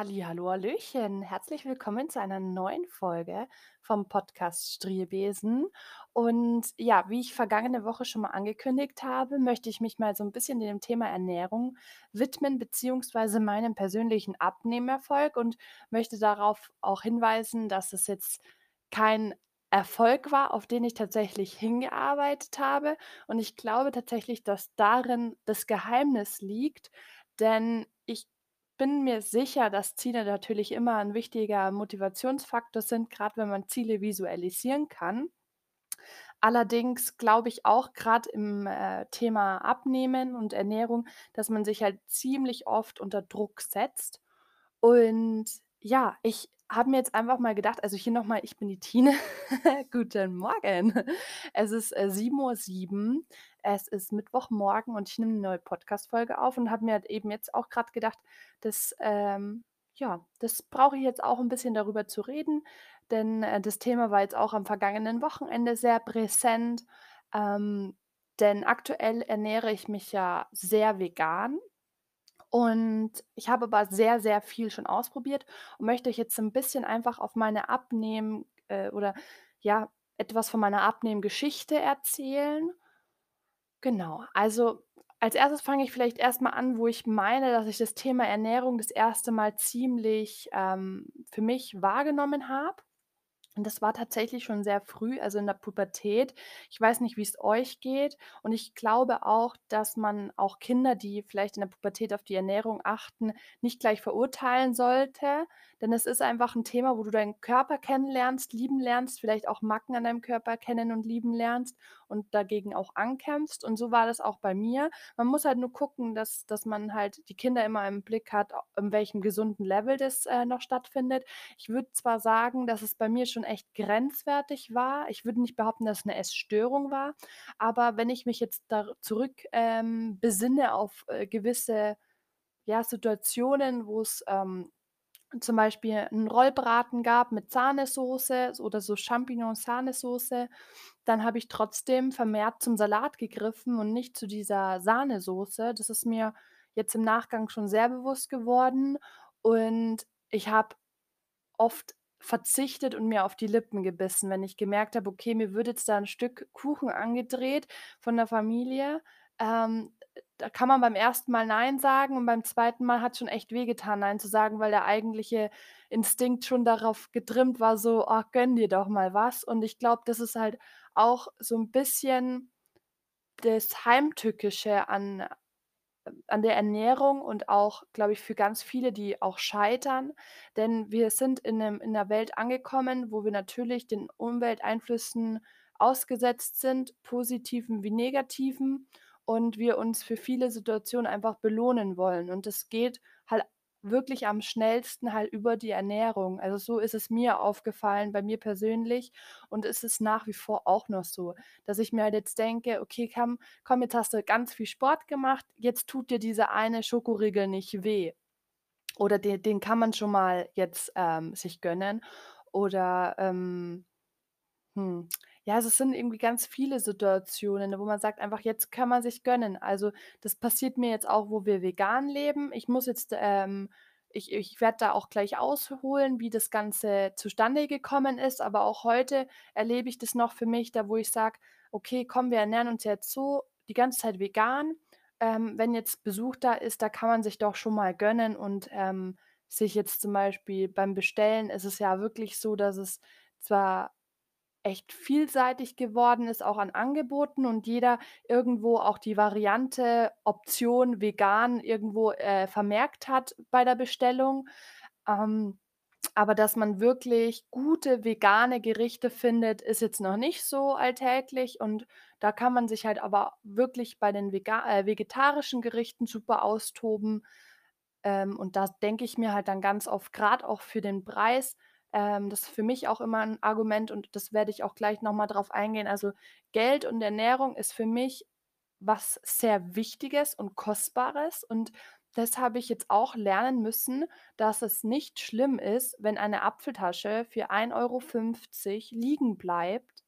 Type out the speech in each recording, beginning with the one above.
Hallihallo, hallöchen. Herzlich willkommen zu einer neuen Folge vom Podcast Striebesen. Und ja, wie ich vergangene Woche schon mal angekündigt habe, möchte ich mich mal so ein bisschen dem Thema Ernährung widmen, beziehungsweise meinem persönlichen Abnehmerfolg und möchte darauf auch hinweisen, dass es jetzt kein Erfolg war, auf den ich tatsächlich hingearbeitet habe. Und ich glaube tatsächlich, dass darin das Geheimnis liegt, denn ich bin mir sicher, dass Ziele natürlich immer ein wichtiger Motivationsfaktor sind, gerade wenn man Ziele visualisieren kann. Allerdings glaube ich auch gerade im, äh, Thema Abnehmen und Ernährung, dass man sich halt ziemlich oft unter Druck setzt. Und ja, ich habe mir jetzt einfach mal gedacht also hier noch mal, ich bin die Tine. Guten Morgen. Es ist, äh, 7:07 Es ist Mittwochmorgen und ich nehme 'ne neue Podcast-Folge auf und habe mir halt eben jetzt auch grad gedacht, dass, ähm ja, das brauche ich jetzt auch 'n bisschen darüber zu reden, denn, äh, das Thema war jetzt auch am vergangenen Wochenende sehr präsent. Ähm, denn aktuell ernähre ich mich ja sehr vegan und ich habe aber sehr, sehr viel schon ausprobiert und möchte euch jetzt so 'n bisschen einfach auf meine Abnehmen äh, oder ja, etwas von meiner Abnehmgeschichte erzählen. Genau, also als Erstes fange ich vielleicht erst mal an, wo ich meine, dass ich das Thema Ernährung das erste Mal ziemlich, ähm, für mich wahrgenommen habe. Und das war tatsächlich schon sehr früh, also in der Pubertät. Ich weiß nicht, wie's euch geht. Und ich glaube auch, dass man auch Kinder, die vielleicht in der Pubertät auf die Ernährung achten, nicht gleich verurteilen sollte, denn es ist einfach 'n Thema, wo du deinen Körper kennenlernst, lieben lernst, vielleicht auch Macken an deinem Körper kennen und lieben lernst und dagegen auch ankämpfst und so war das auch bei mir. Man muss halt nur gucken, dass dass man halt die Kinder immer im Blick hat, in welchem gesunden Level das, äh, noch stattfindet. Ich würde zwar sagen, dass es bei mir schon echt grenzwertig war. Ich würde nicht behaupten, dass es 'ne Essstörung war, aber wenn ich mich jetzt da zurück, ähm, besinne auf, äh, gewisse, ja, Situationen, wo's, ähm, zum Beispiel 'n Rollbraten gab mit Sahnesoße oder so Champignon-Sahnesoße, dann habe ich trotzdem vermehrt zum Salat gegriffen und nicht zu dieser Sahnesoße. Das ist mir jetzt im Nachgang schon sehr bewusst geworden und ich habe oft verzichtet und mir auf die Lippen gebissen, wenn ich gemerkt habe, okay, mir wird jetzt da 'n Stück Kuchen angedreht von der Familie. Ähm, da kann man beim 1. Mal nein sagen und beim 2. Mal hat's schon echt wehgetan, nein zu sagen, weil der eigentliche Instinkt schon darauf getrimmt war, so: „Ach, gönn dir doch mal was.“ Und ich glaube, das ist halt auch so 'n bisschen das Heimtückische an an der Ernährung und auch, glaube ich, für ganz viele, die auch scheitern, denn wir sind in 'nem in 'ner Welt angekommen, wo wir natürlich den Umwelteinflüssen ausgesetzt sind, positiven wie negativen, und wir uns für viele Situationen einfach belohnen wollen. Und das geht halt wirklich am schnellsten halt über die Ernährung. Also, so ist es mir aufgefallen, bei mir persönlich und es ist nach wie vor auch noch so, dass ich mir halt jetzt denke: „Okay, komm komm, jetzt hast du ganz viel Sport gemacht, jetzt tut dir dieser eine Schokoriegel nicht weh.“ Oder de den kann man schon mal jetzt, ähm, sich gönnen oder, ähm, hm, ja, also, es sind irgendwie ganz viele Situationen, wo man sagt einfach: „Jetzt kann man sich gönnen.“ Also, das passiert mir jetzt auch, wo wir vegan leben. Ich muss jetzt, ähm ich ich werde da auch gleich ausholen, wie das Ganze zustande gekommen ist, aber auch heute erlebe ich das noch für mich, da wo ich sage: „Okay, komm, wir ernähren uns jetzt so die ganze Zeit vegan.“ Ähm, wenn jetzt Besuch da ist, da kann man sich doch schon mal gönnen und, ähm, sich jetzt zum Beispiel beim Bestellen ist es ja wirklich so, dass es zwar echt vielseitig geworden ist, auch an Angeboten und jeder irgendwo auch die Variante, Option vegan irgendwo, äh, vermerkt hat bei der Bestellung. Ähm, aber dass man wirklich gute vegane Gerichte findet, ist jetzt noch nicht so alltäglich und da kann man sich halt aber wirklich bei den äh, vegetarischen Gerichten super austoben. Ähm, und da denke ich mir halt dann ganz oft, grad auch für den Preis ähm, das ist für mich auch immer 'n Argument und das werde ich auch gleich noch mal drauf eingehen. Also, Geld und Ernährung ist für mich was sehr Wichtiges und Kostbares und das habe ich jetzt auch lernen müssen, dass es nicht schlimm ist, wenn eine Apfeltasche für 1,50 € liegen bleibt.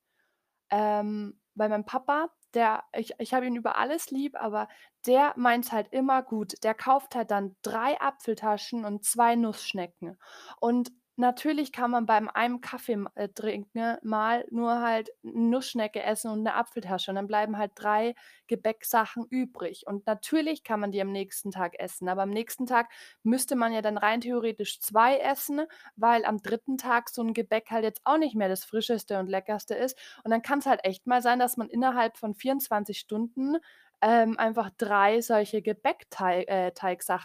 Ähm, bei meinem Papa der ich ich habe ihn über alles lieb, aber der meint's halt immer gut. Der kauft halt dann 3 Apfeltaschen und 2 Nussschnecken. Und natürlich kann man beim einem Kaffee äh, trinken mal nur halt Nussschnecke essen und 'ne Apfeltasche und dann bleiben halt 3 Gebäcksachen übrig. Und natürlich kann man die am nächsten Tag essen, aber am nächsten Tag müsste man ja dann rein theoretisch 2 essen, weil am dritten Tag so 'n Gebäck halt jetzt auch nicht mehr das Frischeste und Leckerste ist. Und dann kann's halt echt mal sein, dass man innerhalb von 24 Stunden, ähm, einfach 3 solche Gebäckteig äh,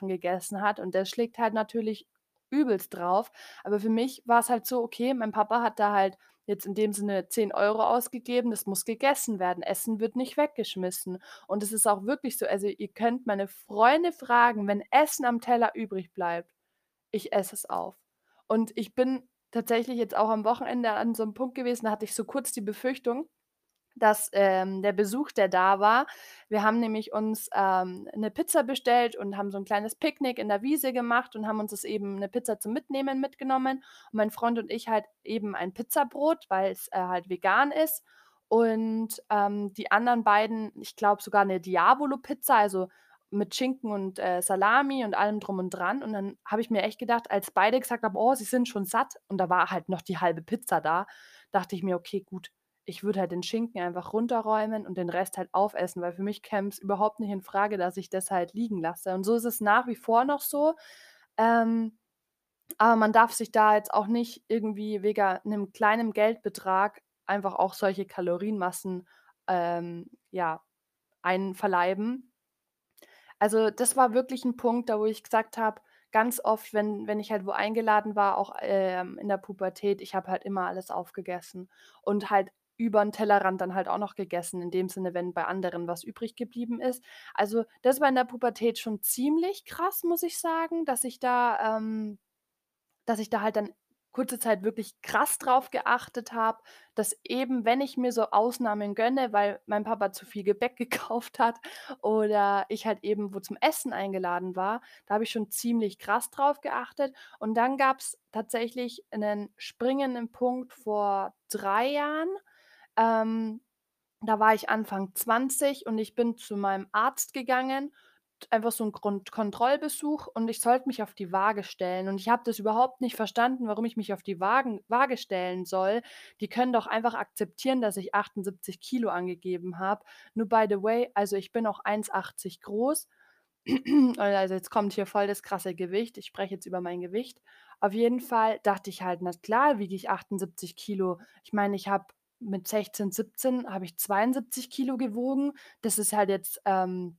gegessen hat und das schlägt halt natürlich übelst drauf. Aber für mich war's halt so: Okay, mein Papa hat da halt jetzt in dem Sinne 10 € ausgegeben, das muss gegessen werden. Essen wird nicht weggeschmissen. Und es ist auch wirklich so also, ihr könnt meine Freunde fragen, wenn Essen am Teller übrig bleibt, ich esse es auf. Und ich bin tatsächlich jetzt auch am Wochenende an so 'nem Punkt gewesen, da hatte ich so kurz die Befürchtung, dass, ähm, der Besuch, der da war wir haben nämlich uns, ähm, 'ne Pizza bestellt und haben so 'n kleines Picknick in der Wiese gemacht und haben uns das eben 'ne Pizza zum Mitnehmen mitgenommen. Und mein Freund und ich halt eben ein Pizzabrot, weil's, äh, halt vegan ist. Und, ähm, die anderen beiden, ich glaube sogar 'ne Diavolo-Pizza, also mit Schinken und, äh, Salami und allem drum und dran. Und dann habe ich mir echt gedacht, als beide gesagt haben: „Oh, sie sind schon satt“ und da war halt noch die halbe Pizza da, dachte ich mir: „Okay, gut, ich würde halt den Schinken einfach runterräumen und den Rest halt aufessen“, weil für mich käm's überhaupt nicht infrage, dass ich das halt liegen lasse. Und so ist es nach wie vor noch so. Ähm, aber man darf sich da jetzt auch nicht irgendwie wegen 'nem kleinen Geldbetrag einfach auch solche Kalorienmassen, ähm, ja, einverleiben. Also, das war wirklich 'n Punkt, da wo ich gesagt habe, ganz oft, wenn wenn ich halt wo eingeladen war, auch, ähm, in der Pubertät, ich habe halt immer alles aufgegessen und halt übern Tellerrand dann halt auch noch gegessen, in dem Sinne, wenn bei anderen was übrig geblieben ist. Also, das war in der Pubertät schon ziemlich krass, muss ich sagen, dass ich da ähm, dass ich da halt dann kurze Zeit wirklich krass drauf geachtet habe, dass eben, wenn ich mir so Ausnahmen gönne, weil mein Papa zu viel Gebäck gekauft hat oder ich halt eben wo zum Essen eingeladen war, da habe ich schon ziemlich krass drauf geachtet. Und dann gab's tatsächlich 'nen springenden Punkt vor 3 Jahren. Ähm, da war ich Anfang 20 und ich bin zu meinem Arzt gegangen, einfach so 'n Grund Kontrollbesuch und ich sollte mich auf die Waage stellen. Und ich habe das überhaupt nicht verstanden, warum ich mich auf die Wagen Waage stellen soll. Die können doch einfach akzeptieren, dass ich 78 kg angegeben habe. Nur by the way, also, ich bin auch 1,80 groß. Also, jetzt kommt hier voll das krasse Gewicht. Ich spreche jetzt über mein Gewicht. Auf jeden Fall dachte ich halt: „Na klar wiege ich 78 kg.“ Ich meine, ich habe mit 16, 17 habe ich 72 kg gewogen. Das ist halt jetzt, ähm,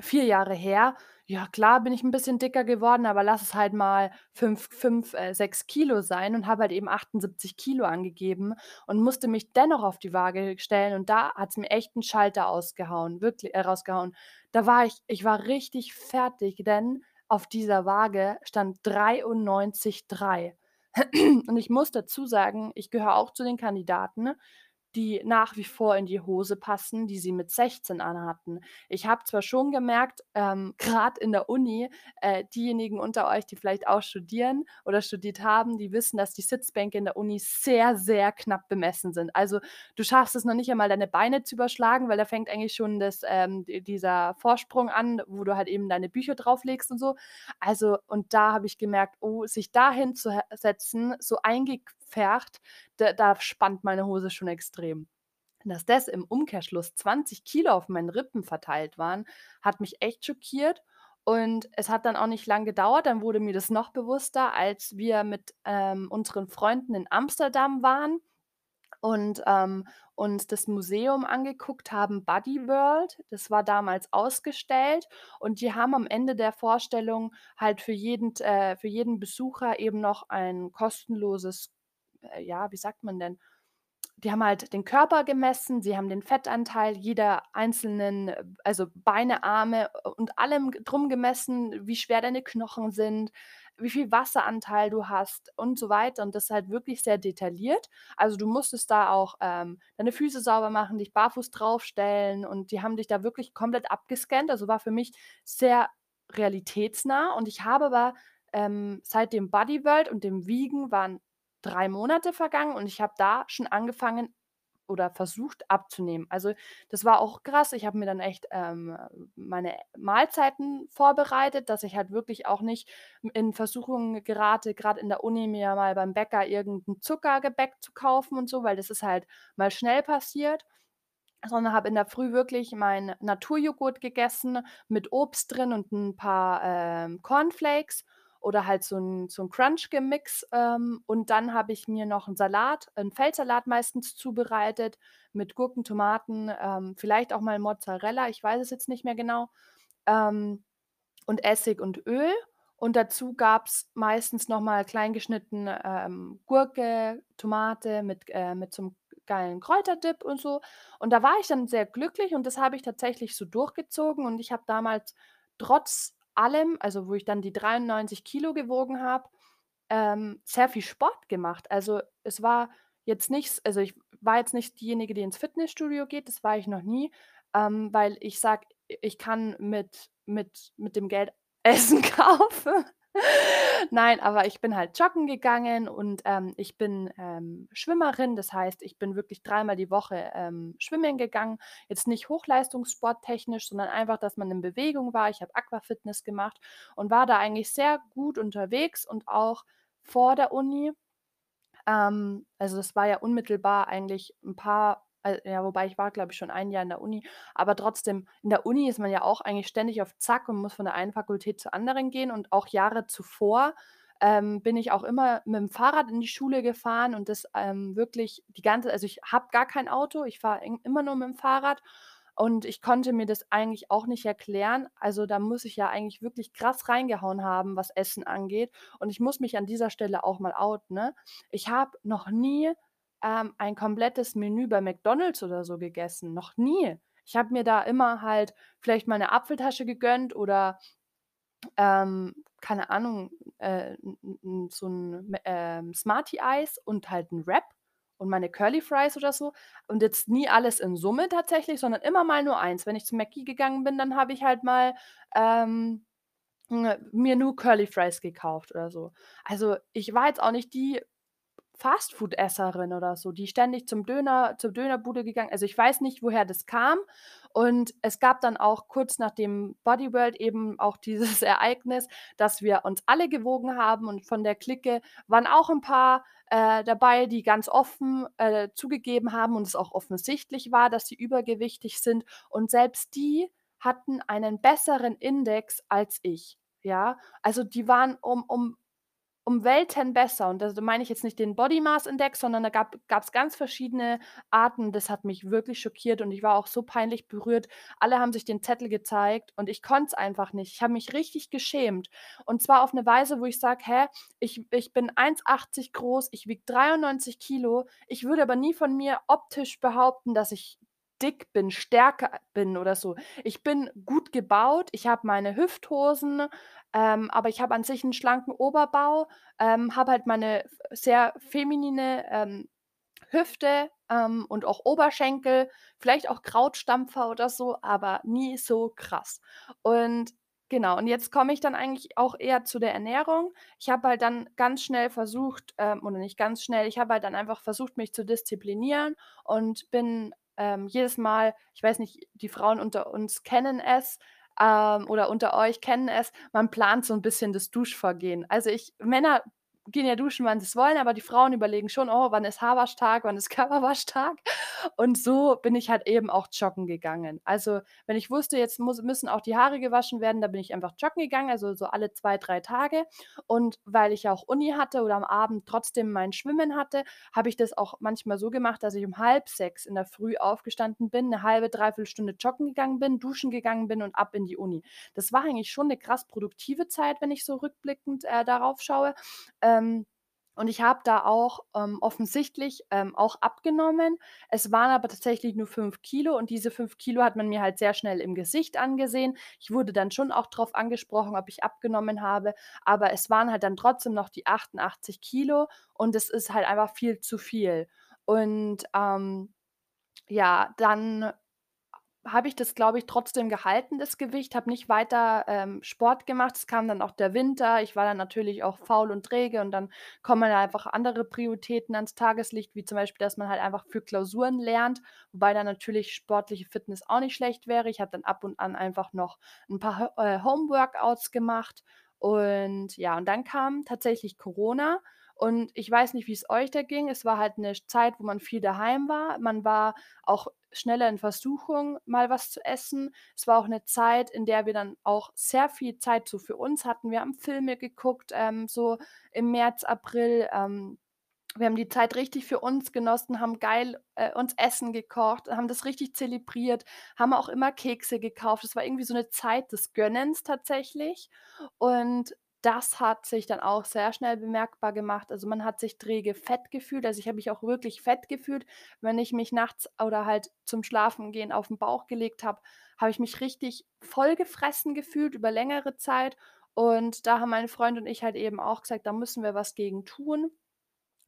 4 Jahre her. Ja, klar bin ich 'n bisschen dicker geworden, aber lass es halt mal 5 5, äh, 6 kg sein und habe halt eben 78 kg angegeben und musste mich dennoch auf die Waage stellen. Und da hat's mir echt 'n Schalter ausgehauen, wirkli äh, rausgehauen. Da war ich ich war richtig fertig, denn auf dieser Waage stand 93,3. Und ich muss dazu sagen, ich gehöre auch zu den Kandidaten, die nach wie vor in die Hose passen, die sie mit 16 anhatten. Ich habe zwar schon gemerkt, ähm, grad in der Uni, äh, diejenigen unter euch, die vielleicht auch studieren oder studiert haben, die wissen, dass die Sitzbänke in der Uni sehr, sehr knapp bemessen sind. Also, du schaffst es noch nicht einmal, deine Beine zu überschlagen, weil da fängt eigentlich schon das ähm, dieser Vorsprung an, wo du halt eben deine Bücher drauflegst und so. Also und da habe ich gemerkt: „Oh, sich da hinzuhe setzen, so eingepfercht, da da spannt meine Hose schon extrem.“ Dass das im Umkehrschluss 20 kg auf meinen Rippen verteilt waren, hat mich echt schockiert. Und es hat dann auch nicht lang gedauert, dann wurde mir das noch bewusster, als wir mit, ähm, unseren Freunden in Amsterdam waren und, ähm, uns das Museum angeguckt haben, Body World. Das war damals ausgestellt und die haben am Ende der Vorstellung halt für jeden äh, für jeden Besucher eben noch ein kostenloses ja, wie sagt man denn? Die haben halt den Körper gemessen, sie haben den Fettanteil jeder einzelnen also, Beine, Arme und allem drum gemessen, wie schwer deine Knochen sind, wie viel Wasseranteil du hast und so weiter und das halt wirklich sehr detailliert. Also, du musstest da auch, ähm, deine Füße sauber machen, dich barfuß draufstellen und die haben dich da wirklich komplett abgescannt. Also, war für mich sehr realitätsnah und ich habe aber, ähm, seit dem Body World und dem Wiegen waren 3 Monate vergangen und ich habe da schon angefangen, oder versucht abzunehmen. Also, das war auch krass. Ich habe mir dann echt, ähm, meine Mahlzeiten vorbereitet, dass ich halt wirklich auch nicht in Versuchung gerate, grad in der Uni mir mal beim Bäcker irgend 'n Zuckergebäck zu kaufen und so, weil das ist halt mal schnell passiert, sondern habe in der Früh wirklich meinen Naturjoghurt gegessen mit Obst drin und 'n paar, ähm, Cornflakes oder halt so 'n so 'n Crunch-Gemix, ähm, und dann habe ich mir noch 'n Salat 'n Feldsalat meistens zubereitet mit Gurken, Tomaten, ähm, vielleicht auch mal Mozzarella, ich weiß es jetzt nicht mehr genau, ähm, und Essig und Öl. Und dazu gab's meistens noch mal klein geschnitten, ähm, Gurke, Tomate mit äh, mit so 'nem geilen Kräuterdip und so. Und da war ich dann sehr glücklich und das habe ich tatsächlich so durchgezogen und ich habe damals trotz allem, also, wo ich dann die 93 Kilo gewogen habe, ähm, sehr viel Sport gemacht. Also, es war jetzt nichts also, ich war jetzt nicht diejenige, die ins Fitnessstudio geht, das war ich noch nie, ähm, weil ich sage, ich kann mit mit mit dem Geld Essen kaufen. Nein, aber ich bin halt joggen gegangen und, ähm, ich bin, ähm, Schwimmerin. Das heißt, ich bin wirklich dreimal die Woche, ähm, schwimmen gegangen. Jetzt nicht hochleistungssporttechnisch, sondern einfach, dass man in Bewegung war. Ich habe Aquafitness gemacht und war da eigentlich sehr gut unterwegs und auch vor der Uni. Ähm, also, das war ja unmittelbar eigentlich 'n paar äh, ja, wobei ich war, glaube ich, schon ein Jahr in der Uni, aber trotzdem, in der Uni ist man ja auch eigentlich ständig auf Zack und muss von der einen Fakultät zur anderen gehen und auch Jahre zuvor, ähm, bin ich auch immer mit'm Fahrrad in die Schule gefahren und das, ähm, wirklich die ganze also, ich habe gar kein Auto, ich fahre immer nur mit'm Fahrrad und ich konnte mir das eigentlich auch nicht erklären. Also, da muss ich ja eigentlich wirklich krass reingehauen haben, was Essen angeht. Und ich muss mich an dieser Stelle auch mal outen, ne? Ich habe noch nie, ähm, ein komplettes Menü bei McDonald's oder so gegessen, noch nie. Ich habe mir da immer halt vielleicht mal 'ne Apfeltasche gegönnt oder, ähm, keine Ahnung, äh, so 'n M ähm, Smarty-Eis und halt 'n Wrap und meine Curly Fries oder so und jetzt nie alles in Summe tatsächlich, sondern immer mal nur eins. Wenn ich zu Mcki gegangen bin, dann habe ich halt mal, ähm, hm, mir nur Curly Fries gekauft oder so. Also, ich war jetzt auch nicht die Fastfood-Esserin oder so, die ständig zum Döner zur Dönerbude gegangen also, ich weiß nicht, woher das kam. Und es gab dann auch kurz nach dem Bodyworld eben auch dieses Ereignis, dass wir uns alle gewogen haben und von der Clique waren auch 'n paar, äh, dabei, die ganz offen, äh, zugegeben haben und es auch offensichtlich war, dass sie übergewichtig sind. Und selbst die hatten einen besseren Index als ich, ja? Also, die waren um um um Welten besser und da meine ich jetzt nicht den Body Mass Index, sondern da gab gab's ganz verschiedene Arten. Das hat mich wirklich schockiert und ich war auch so peinlich berührt. Alle haben sich den Zettel gezeigt und ich konnte es einfach nicht. Ich habe mich richtig geschämt und zwar auf 'ne Weise, wo ich sage: „Hä, ich ich bin 1,80 groß, ich wiege 93 Kilo. Ich würde aber nie von mir optisch behaupten, dass ich dick bin, stärker bin oder so. Ich bin gut gebaut, ich habe meine Hüfthosen, ähm, aber ich habe an sich 'n schlanken Oberbau, ähm, habe halt meine sehr feminine, ähm, Hüfte, ähm, und auch Oberschenkel, vielleicht auch Krautstampfer oder so, aber nie so krass. Und genau, und jetzt komme ich dann eigentlich auch eher zu der Ernährung. Ich habe halt dann ganz schnell versucht ähm, oder nicht ganz schnell, ich habe halt dann einfach versucht, mich zu disziplinieren und bin, ähm, jedes Mal ich weiß nicht, die Frauen unter uns kennen es, ähm, oder unter euch kennen es, man plant so 'n bisschen das Duschvorgehen. Also, ich Männer gehen ja duschen, wann sie's wollen, aber die Frauen überlegen schon: „Oh, wann ist Haarwaschtag, wann ist Körperwaschtag?“ Und so bin ich halt eben auch joggen gegangen. Also, wenn ich wusste, jetzt muss müssen auch die Haare gewaschen werden, dann bin ich einfach joggen gegangen, also, so alle 2, 3 Tage. Und weil ich auch Uni hatte oder am Abend trotzdem mein Schwimmen hatte, habe ich das auch manchmal so gemacht, dass ich um 5:30 in der Früh aufgestanden bin, 'ne 1/2, 3/4 Stunde joggen gegangen bin, duschen gegangen bin und ab in die Uni. Das war eigentlich schon 'ne krass produktive Zeit, wenn ich so rückblickend, äh, darauf schaue. Ähm, und ich habe da auch, ähm, offensichtlich, ähm, auch abgenommen. Es waren aber tatsächlich nur 5 Kilo und diese 5 Kilo hat man mir halt sehr schnell im Gesicht angesehen. Ich wurde dann schon auch drauf angesprochen, ob ich abgenommen habe, aber es waren halt dann trotzdem noch die 88 Kilo und es ist halt einfach viel zu viel. Und, ähm, ja, dann habe ich das, glaube ich, trotzdem gehalten, das Gewicht, habe nicht weiter, ähm, Sport gemacht. Es kam dann auch der Winter. Ich war dann natürlich auch faul und träge und dann kommen einfach andere Prioritäten ans Tageslicht, wie zum Beispiel, dass man halt einfach für Klausuren lernt, wobei dann natürlich sportliche Fitness auch nicht schlecht wäre. Ich habe dann ab und an einfach noch ein paar äh, Home-Workouts gemacht und ja, und dann kam tatsächlich Corona und ich weiß nicht, wie es euch da ging. Es war halt 'ne Zeit, wo man viel daheim war. Man war auch schneller in Versuchung, mal was zu essen. Es war auch 'ne Zeit, in der wir dann auch sehr viel Zeit so für uns hatten. Wir haben Filme geguckt, ähm, so im März, April. Ähm, wir haben die Zeit richtig für uns genossen, haben geil, äh, uns Essen gekocht, haben das richtig zelebriert, haben auch immer Kekse gekauft. Es war irgendwie so 'ne Zeit des Gönnens tatsächlich. Und das hat sich dann auch sehr schnell bemerkbar gemacht. Also, man hat sich träge fett gefühlt. Also, ich habe mich auch wirklich fett gefühlt. Wenn ich mich nachts oder halt zum Schlafengehen auf 'n Bauch gelegt habe, habe ich mich richtig vollgefressen gefühlt über längere Zeit. Und da haben mein Freund und ich halt eben auch gesagt: „Da müssen wir was gegen tun.“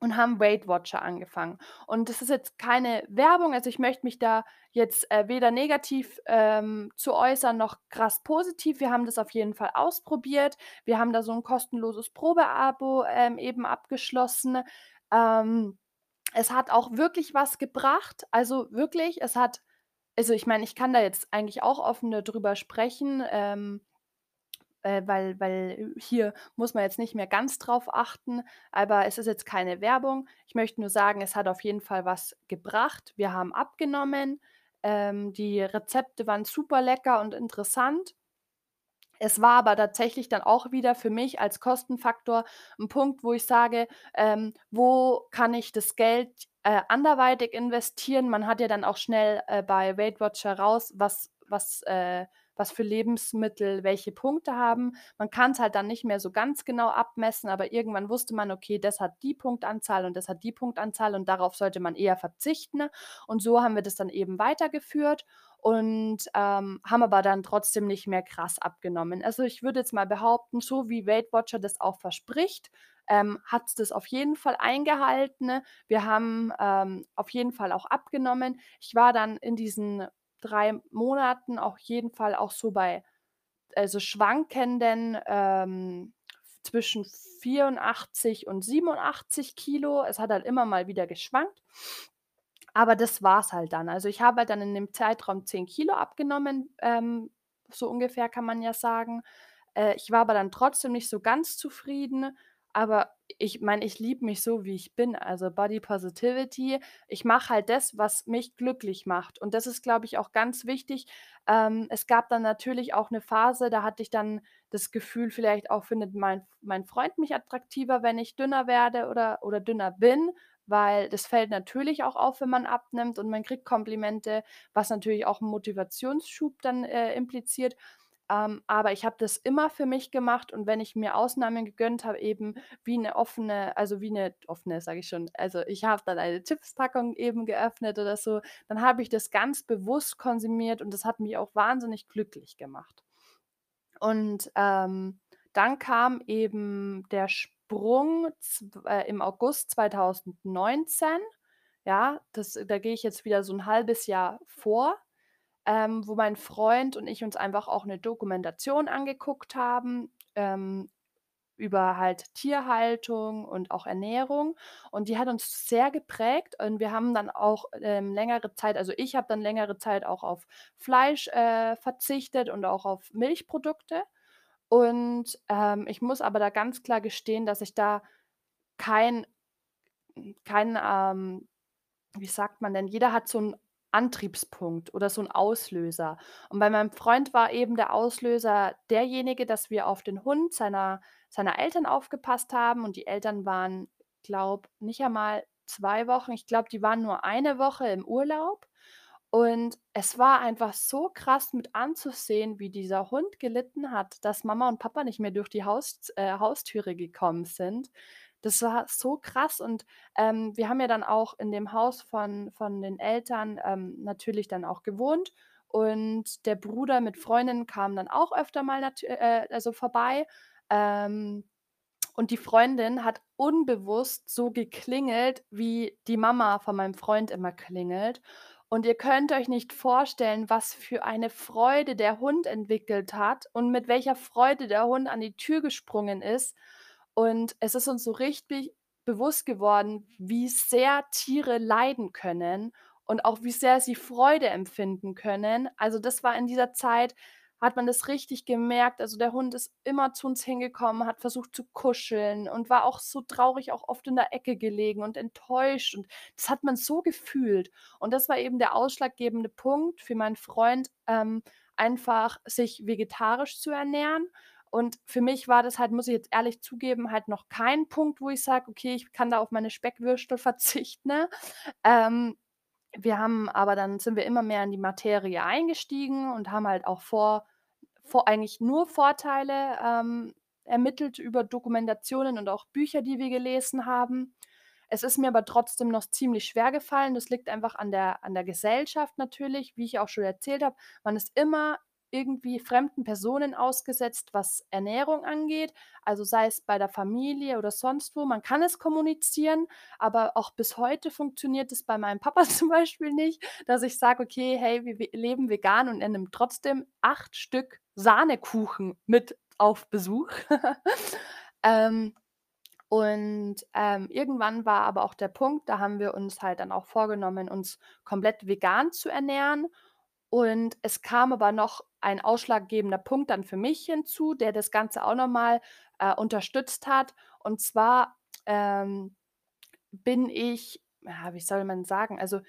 Und haben Weight Watcher angefangen. Und das ist jetzt keine Werbung, also ich möchte mich da jetzt, äh, weder negativ, ähm, zu äußern noch krass positiv. Wir haben das auf jeden Fall ausprobiert. Wir haben da so 'n kostenloses Probeabo, ähm, eben abgeschlossen. Ähm, es hat auch wirklich was gebracht. Also wirklich, es hat also ich meine, ich kann da jetzt eigentlich auch offen da drüber sprechen, ähm äh, weil weil hier muss man jetzt nicht mehr ganz drauf achten, aber es ist jetzt keine Werbung. Ich möchte nur sagen, es hat auf jeden Fall was gebracht. Wir haben abgenommen, ähm, die Rezepte waren super lecker und interessant. Es war aber tatsächlich dann auch wieder für mich als Kostenfaktor 'n Punkt, wo ich sage, ähm: „Wo kann ich das Geld, äh, anderweitig investieren?“ Man hat ja dann auch schnell, äh, bei Weight Watcher raus, was was äh, was für Lebensmittel welche Punkte haben. Man kann's halt dann nicht mehr so ganz genau abmessen, aber irgendwann wusste man: „Okay, das hat die Punktanzahl und das hat die Punktanzahl und darauf sollte man eher verzichten.“ Und so haben wir das dann eben weitergeführt und, ähm, haben aber dann trotzdem nicht mehr krass abgenommen. Also, ich würde jetzt mal behaupten, so wie Weight Watcher das auch verspricht, ähm, hat's das auf jeden Fall eingehalten. Wir haben, ähm, auf jeden Fall auch abgenommen. Ich war dann in diesen 3 Monaten auf jeden Fall auch so bei also schwankenden, ähm, zwischen 84 und 87 Kilo. Es hat halt immer mal wieder geschwankt. Aber das war's halt dann. Also, ich habe halt dann in dem Zeitraum 10 Kilo abgenommen, ähm, so ungefähr kann man ja sagen. Äh, ich war aber dann trotzdem nicht so ganz zufrieden, aber ich meine, ich liebe mich so, wie ich bin, also Body Positivity. Ich mache halt das, was mich glücklich macht und das ist, glaube ich, auch ganz wichtig. Ähm, es gab dann natürlich auch 'ne Phase, da hatte ich dann das Gefühl, vielleicht auch findet mein mein Freund mich attraktiver, wenn ich dünner werde oder oder dünner bin, weil das fällt natürlich auch auf, wenn man abnimmt und man kriegt Komplimente, was natürlich auch 'n Motivationsschub dann, äh, impliziert. Ähm, aber ich habe das immer für mich gemacht und wenn ich mir Ausnahmen gegönnt habe, eben wie 'ne offene also wie 'ne offene, sage ich schon also ich habe dann eine Chipspackung eben geöffnet oder so, dann habe ich das ganz bewusst konsumiert und das hat mich auch wahnsinnig glücklich gemacht. Und, ähm, dann kam eben der Sprung äh, im August 2019. Ja, das da gehe ich jetzt wieder so 'n 1/2 Jahr vor, ähm, wo mein Freund und ich uns einfach auch 'ne Dokumentation angeguckt haben, ähm, über halt Tierhaltung und auch Ernährung und die hat uns sehr geprägt und wir haben dann auch, ähm, längere Zeit also ich habe dann längere Zeit auch auf Fleisch, äh, verzichtet und auch auf Milchprodukte. Und, ähm, ich muss aber da ganz klar gestehen, dass ich da kein kein, ähm wie sagt man denn? Jeder hat so 'n Antriebspunkt oder so 'n Auslöser. Und bei meinem Freund war eben der Auslöser derjenige, dass wir auf den Hund seiner seiner Eltern aufgepasst haben und die Eltern waren, glaube, nicht einmal 2 Wochen ich glaube, die waren nur 1 Woche im Urlaub. Und es war einfach so krass mit anzusehen, wie dieser Hund gelitten hat, dass Mama und Papa nicht mehr durch die Haus äh, Haustüre gekommen sind. Das war so krass und, ähm, wir haben ja dann auch in dem Haus von von den Eltern, ähm, natürlich dann auch gewohnt und der Bruder mit Freundinnen kam dann auch öfter mal äh, also vorbei. Ähm, und die Freundin hat unbewusst so geklingelt, wie die Mama von meinem Freund immer klingelt. Und ihr könnt euch nicht vorstellen, was für eine Freude der Hund entwickelt hat und mit welcher Freude der Hund an die Tür gesprungen ist. Und es ist uns so richtig bewusst geworden, wie sehr Tiere leiden können und auch wie sehr sie Freude empfinden können. Also, das war in dieser Zeit hat man das richtig gemerkt. Also, der Hund ist immer zu uns hingekommen, hat versucht zu kuscheln und war auch so traurig, auch oft in der Ecke gelegen und enttäuscht und das hat man so gefühlt. Und das war eben der ausschlaggebende Punkt für meinen Freund, ähm, einfach sich vegetarisch zu ernähren. Und für mich war das halt, muss ich jetzt ehrlich zugeben, halt noch kein Punkt, wo ich sage: „Okay, ich kann da auf meine Speckwürstel verzichten“, ne? Ähm, wir haben aber dann sind wir immer mehr in die Materie eingestiegen und haben halt auch vor vor eigentlich nur Vorteile, ähm, ermittelt über Dokumentationen und auch Bücher, die wir gelesen haben. Es ist mir aber trotzdem noch ziemlich schwer gefallen. Das liegt einfach an der an der Gesellschaft natürlich, wie ich auch schon erzählt habe. Man ist immer irgendwie fremden Personen ausgesetzt, was Ernährung angeht, also sei es bei der Familie oder sonst wo. Man kann es kommunizieren, aber auch bis heute funktioniert es bei meinem Papa zum Beispiel nicht, dass ich sage: „Okay, hey, wir leben vegan“ und er nimmt trotzdem 8 Stück Sahnekuchen mit auf Besuch. Ähm, und, ähm, irgendwann war aber auch der Punkt, da haben wir uns halt dann auch vorgenommen, uns komplett vegan zu ernähren. Und es kam aber noch ein ausschlaggebender Punkt dann für mich hinzu, der das Ganze auch noch mal, äh, unterstützt hat. Und zwar, ähm, bin ich ja, wie soll man sagen? Also,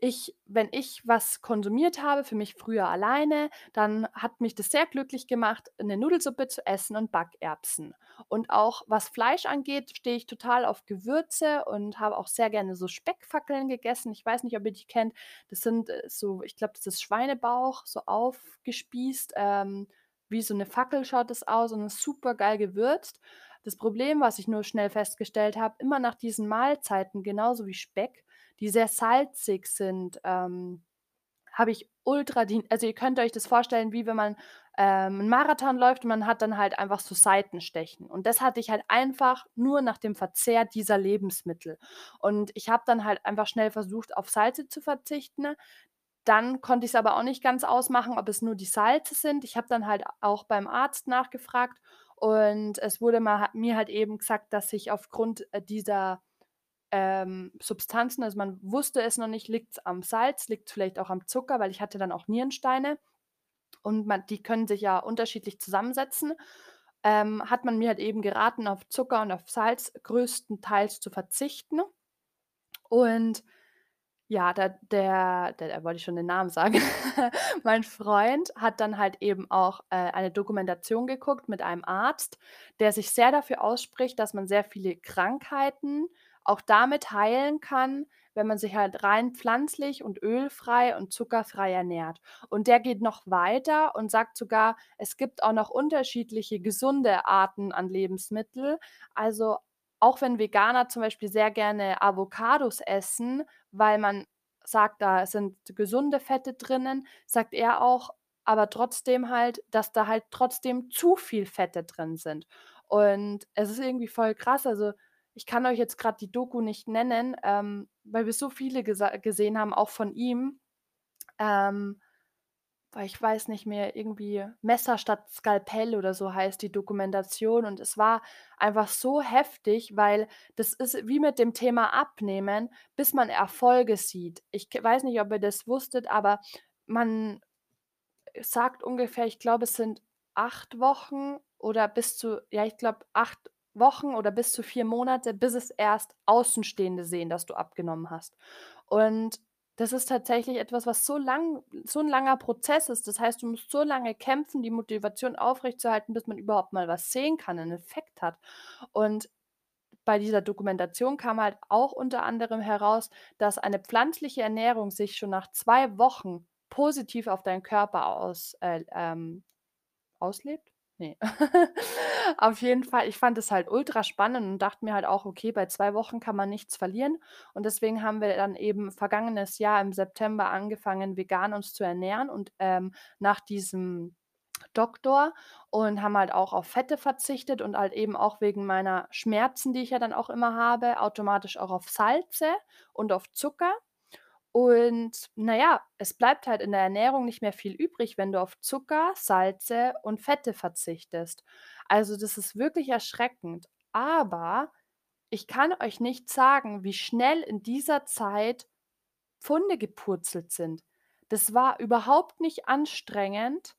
ich wenn ich was konsumiert habe, für mich früher alleine, dann hat mich das sehr glücklich gemacht, 'ne Nudelsuppe zu essen und Backerbsen. Und auch was Fleisch angeht, stehe ich total auf Gewürze und habe auch sehr gerne so Speckfackeln gegessen. Ich weiß nicht, ob ihr die kennt. Das sind, äh, so ich glaube, das ist Schweinebauch, so aufgespießt, ähm, wie so 'ne Fackel schaut das aus und ist supergeil gewürzt. Das Problem, was ich nur schnell festgestellt habe, immer nach diesen Mahlzeiten, genauso wie Speck, die sehr salzig sind, ähm, habe ich ultra also, ihr könnt euch das vorstellen, wie wenn man, ähm, 'n Marathon läuft und man hat dann halt einfach so Seitenstechen. Und das hatte ich halt einfach nur nach dem Verzehr dieser Lebensmittel. Und ich habe dann halt einfach schnell versucht, auf Salze zu verzichten. Dann konnte ich's aber auch nicht ganz ausmachen, ob es nur die Salze sind. Ich habe dann halt auch beim Arzt nachgefragt und es wurde ma mir halt eben gesagt, dass ich aufgrund, äh, dieser, ähm, Substanzen also, man wusste es noch nicht, liegt's am Salz, liegt's vielleicht auch am Zucker, weil ich hatte dann auch Nierensteine und man die können sich ja unterschiedlich zusammensetzen. Ähm, hat man mir halt eben geraten, auf Zucker und auf Salz größtenteils zu verzichten. Und ja, da der der da wollte ich schon den Namen sagen. Mein Freund hat dann halt eben auch, äh, eine Dokumentation geguckt mit einem Arzt, der sich sehr dafür ausspricht, dass man sehr viele Krankheiten auch damit heilen kann, wenn man sich halt rein pflanzlich und ölfrei und zuckerfrei ernährt. Und der geht noch weiter und sagt sogar, es gibt auch noch unterschiedliche gesunde Arten an Lebensmittel. Also, auch wenn Veganer zum Beispiel sehr gerne Avocados essen, weil man sagt, da sind gesunde Fette drinnen, sagt er auch, aber trotzdem halt, dass da halt trotzdem zu viel Fette drin sind. Und es ist irgendwie voll krass. Also, ich kann euch jetzt grad die Doku nicht nennen, ähm, weil wir so viele gesehen haben, auch von ihm. Ähm, boah, ich weiß nicht mehr, irgendwie „Messer statt Skalpell“ oder so heißt die Dokumentation und es war einfach so heftig, weil das ist wie mit dem Thema Abnehmen, bis man Erfolge sieht. Ich weiß nicht, ob ihr das wusstet, aber man sagt ungefähr, ich glaube, es sind 8 Wochen oder bis zu ja, ich glaube, 8 Wochen oder bis zu 4 Monate, bis es erst Außenstehende sehen, dass du abgenommen hast. Und das ist tatsächlich etwas, was so lang so 'n langer Prozess ist. Das heißt, du musst so lange kämpfen, die Motivation aufrechtzuerhalten, bis man überhaupt mal was sehen kann, 'nen Effekt hat. Und bei dieser Dokumentation kam halt auch unter anderem heraus, dass eine pflanzliche Ernährung sich schon nach 2 Wochen positiv auf deinen Körper aus äh, ähm, auslebt? Ne. Auf jeden Fall, ich fand es halt ultra spannend und dachte mir halt auch: „Okay, bei 2 Wochen kann man nichts verlieren.“ Und deswegen haben wir dann eben vergangenes Jahr im September angefangen, vegan uns zu ernähren und, ähm, nach diesem Doktor und haben halt auch auf Fette verzichtet und halt eben auch wegen meiner Schmerzen, die ich ja dann auch immer habe, automatisch auch auf Salze und auf Zucker. Und na ja, es bleibt halt in der Ernährung nicht mehr viel übrig, wenn du auf Zucker, Salze und Fette verzichtest. Also, das ist wirklich erschreckend. Aber ich kann euch nicht sagen, wie schnell in dieser Zeit Pfunde gepurzelt sind. Das war überhaupt nicht anstrengend.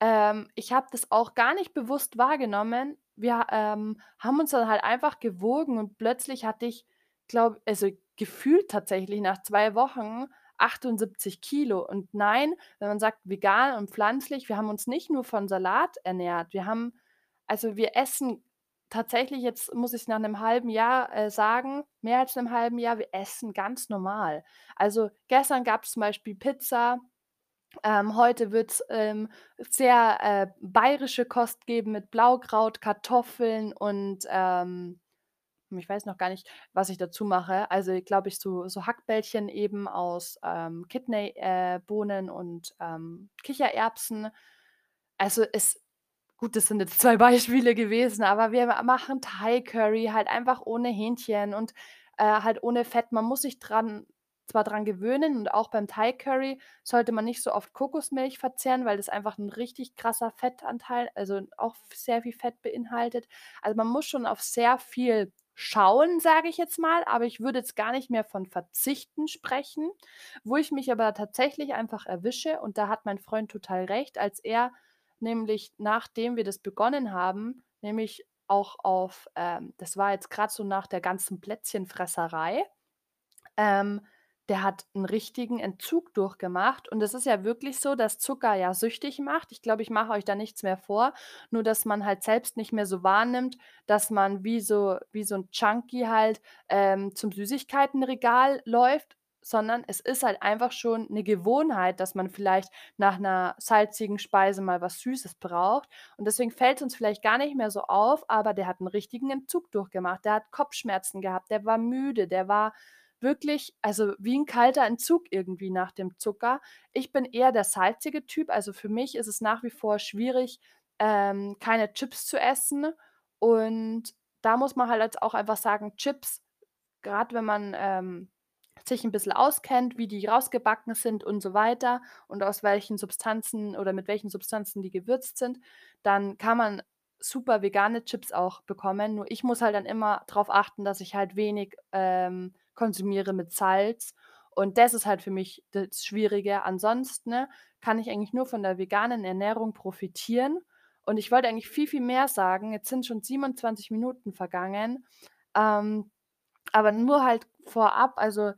Ähm, ich habe das auch gar nicht bewusst wahrgenommen. Wir, ähm, haben uns dann halt einfach gewogen und plötzlich hatte ich, glaube also, gefühlt tatsächlich nach 2 Wochen 78 Kilo. Und nein, wenn man sagt vegan und pflanzlich, wir haben uns nicht nur von Salat ernährt. Wir haben also, wir essen tatsächlich jetzt muss ich nach 'nem halben Jahr, äh, sagen mehr als 'nem halben Jahr, wir essen ganz normal. Also, gestern gab's zum Beispiel Pizza, ähm, heute wird's, ähm, sehr, äh, bayerische Kost geben mit Blaukraut, Kartoffeln und, ähm ich weiß noch gar nicht, was ich dazu mache. Also, glaube ich, so so Hackbällchen eben aus, ähm, Kidney äh, und, ähm, Kichererbsen. Also, es gut, das sind jetzt 2 Beispiele gewesen, aber wir ma machen Thai Curry halt einfach ohne Hähnchen und, äh, halt ohne Fett. Man muss sich dran zwar dran gewöhnen und auch beim Thai Curry sollte man nicht so oft Kokosmilch verzehren, weil das einfach 'n richtig krasser Fettanteil also, auch sehr viel Fett beinhaltet. Also, man muss schon auf sehr viel schauen, sage ich jetzt mal, aber ich würde jetzt gar nicht mehr von Verzichten sprechen. Wo ich mich aber tatsächlich einfach erwische, und da hat mein Freund total recht, als er nämlich, nachdem wir das begonnen haben, nämlich auch auf, ähm das war jetzt grad so nach der ganzen Plätzchenfresserei, ähm, der hat 'n richtigen Entzug durchgemacht. Und es ist ja wirklich so, dass Zucker ja süchtig macht. Ich glaube, ich mache euch da nichts mehr vor, nur dass man halt selbst nicht mehr so wahrnimmt, dass man wie so wie so 'n Junkie halt, ähm, zum Süßigkeitenregal läuft, sondern es ist halt einfach schon 'ne Gewohnheit, dass man vielleicht nach 'ner salzigen Speise mal was Süßes braucht. Und deswegen fällt's uns vielleicht gar nicht mehr so auf, aber der hat 'n richtigen Entzug durchgemacht. Der hat Kopfschmerzen gehabt, der war müde, der war wirklich also, wie 'n kalter Entzug irgendwie nach dem Zucker. Ich bin eher der salzige Typ, also, für mich ist es nach wie vor schwierig, ähm, keine Chips zu essen. Und da muss man halt jetzt auch einfach sagen, Chips, grad wenn man, ähm, sich 'n bisschen auskennt, wie die rausgebacken sind und so weiter und aus welchen Substanzen oder mit welchen Substanzen die gewürzt sind, dann kann man super vegane Chips auch bekommen. Nur ich muss halt dann immer drauf achten, dass ich halt wenig, ähm, konsumiere mit Salz. Und das ist halt für mich das Schwierige. Ansonsten, ne, kann ich eigentlich nur von der veganen Ernährung profitieren. Und ich wollte eigentlich viel, viel mehr sagen. Jetzt sind schon 27 Minuten vergangen. Ähm, aber nur halt vorab, also,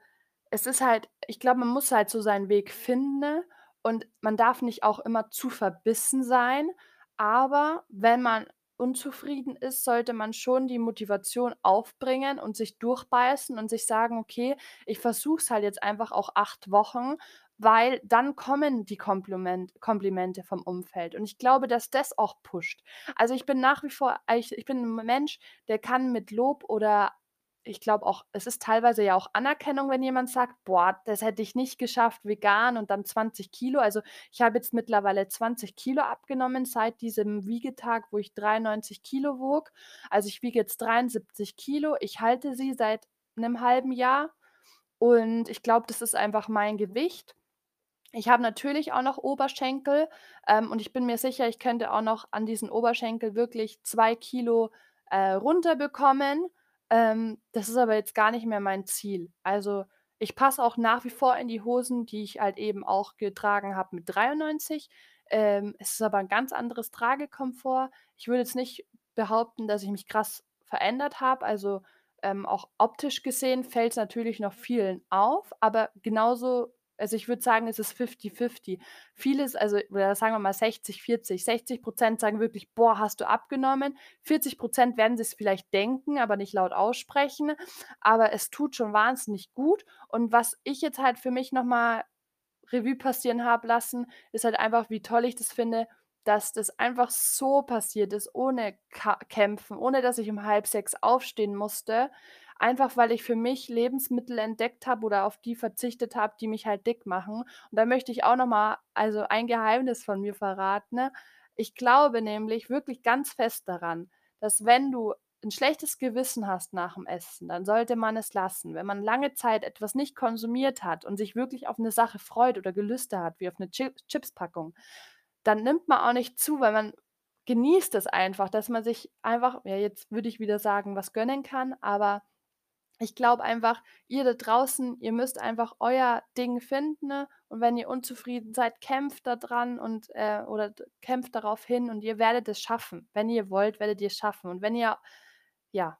es ist halt ich glaube, man muss halt so seinen Weg finden, ne? Und man darf nicht auch immer zu verbissen sein. Aber wenn man unzufrieden ist, sollte man schon die Motivation aufbringen und sich durchbeißen und sich sagen: „Okay, ich versuche es halt jetzt einfach auch 8 Wochen“, weil dann kommen die Komplument Komplimente vom Umfeld. Und ich glaube, dass das auch pusht. Also, ich bin nach wie vor ich ich bin 'n Mensch, der kann mit Lob oder ich glaube auch, es ist teilweise ja auch Anerkennung, wenn jemand sagt: „Boah, das hätte ich nicht geschafft vegan und dann 20 Kilo.“ Also, ich habe jetzt mittlerweile 20 Kilo abgenommen seit diesem Wiegetag, wo ich 93 Kilo wog. Also, ich wiege jetzt 73 Kilo. Ich halte sie seit 'nem halben Jahr und ich glaube, das ist einfach mein Gewicht. Ich habe natürlich auch noch Oberschenkel, ähm, und ich bin mir sicher, ich könnte auch noch an diesen Oberschenkel wirklich 2 Kilo, äh, runterbekommen. Ähm, das ist aber jetzt gar nicht mehr mein Ziel. Also, ich passe auch nach wie vor in die Hosen, die ich halt eben auch getragen habe mit 93. Ähm, es ist aber 'n ganz anderes Tragekomfort. Ich würde jetzt nicht behaupten, dass ich mich krass verändert habe. Also, ähm, auch optisch gesehen fällt's natürlich noch vielen auf, aber genauso also, ich würde sagen, es ist fifty-fifty. Vieles also, oder sagen wir mal 60, 40. 60 % sagen wirklich: „Boah, hast du abgenommen.“ 40 % werden sich's vielleicht denken, aber nicht laut aussprechen. Aber es tut schon wahnsinnig gut. Und was ich jetzt halt für mich noch mal Revue passieren habe lassen, ist halt einfach, wie toll ich das finde, dass das einfach so passiert ist, ohne Ka Kämpfen, ohne dass ich um 5:30 aufstehen musste. Einfach, weil ich für mich Lebensmittel entdeckt habe oder auf die verzichtet habe, die mich halt dick machen. Und da möchte ich auch noch mal, also, ein Geheimnis von mir verraten. Ich glaube nämlich wirklich ganz fest daran, dass wenn du 'n schlechtes Gewissen hast nach'm Essen, dann sollte man es lassen. Wenn man lange Zeit etwas nicht konsumiert hat und sich wirklich auf 'ne Sache freut oder Gelüste hat, wie auf 'ne Chi Chipspackung, dann nimmt man auch nicht zu, weil man genießt es einfach, dass man sich einfach ja, jetzt würde ich wieder sagen, was gönnen kann, aber ich glaube einfach, ihr da draußen, ihr müsst einfach euer Ding finden, ne? Und wenn ihr unzufrieden seid, kämpft da dran und, äh oder kämpft darauf hin und ihr werdet es schaffen. Wenn ihr wollt, werdet ihr's schaffen. Und wenn ihr ja,